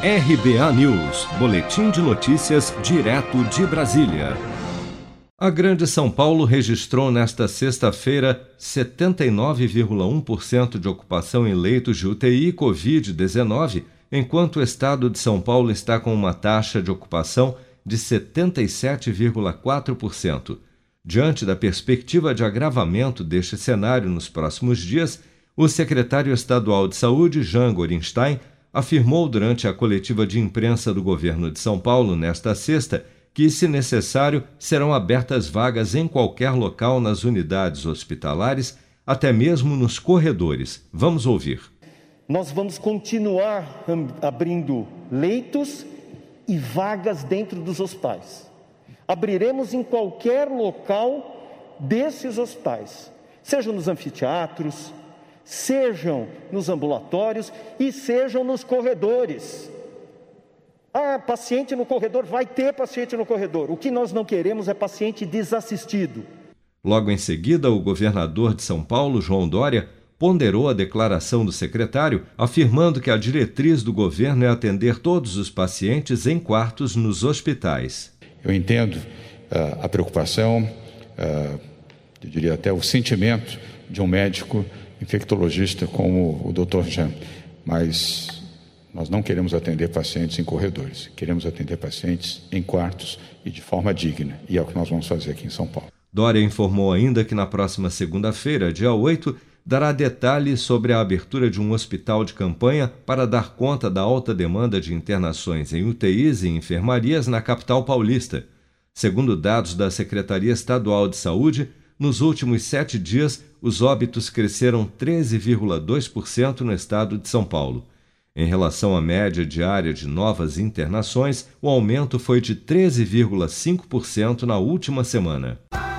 RBA News, Boletim de Notícias, direto de Brasília. A Grande São Paulo registrou nesta sexta-feira 79,1% de ocupação em leitos de UTI Covid-19, enquanto o estado de São Paulo está com uma taxa de ocupação de 77,4%. Diante da perspectiva de agravamento deste cenário nos próximos dias, o secretário estadual de Saúde, Jean Gorenstein, afirmou durante a coletiva de imprensa do governo de São Paulo nesta sexta que, se necessário, serão abertas vagas em qualquer local nas unidades hospitalares, até mesmo nos corredores. Vamos ouvir. Nós vamos continuar abrindo leitos e vagas dentro dos hospitais. Abriremos em qualquer local desses hospitais, sejam nos anfiteatros, sejam nos ambulatórios e sejam nos corredores. Ah, paciente no corredor, vai ter paciente no corredor. O que nós não queremos é paciente desassistido. Logo em seguida, o governador de São Paulo, João Dória, ponderou a declaração do secretário, afirmando que a diretriz do governo é atender todos os pacientes em quartos nos hospitais. Eu entendo uh, a preocupação, uh, eu diria até o sentimento de um médico infectologista como o Dr. Jean, mas nós não queremos atender pacientes em corredores, queremos atender pacientes em quartos e de forma digna, e é o que nós vamos fazer aqui em São Paulo. Dória informou ainda que na próxima segunda-feira, dia 8, dará detalhes sobre a abertura de um hospital de campanha para dar conta da alta demanda de internações em UTIs e enfermarias na capital paulista. Segundo dados da Secretaria Estadual de Saúde, nos últimos sete dias, os óbitos cresceram 13,2% no estado de São Paulo. Em relação à média diária de novas internações, o aumento foi de 13,5% na última semana.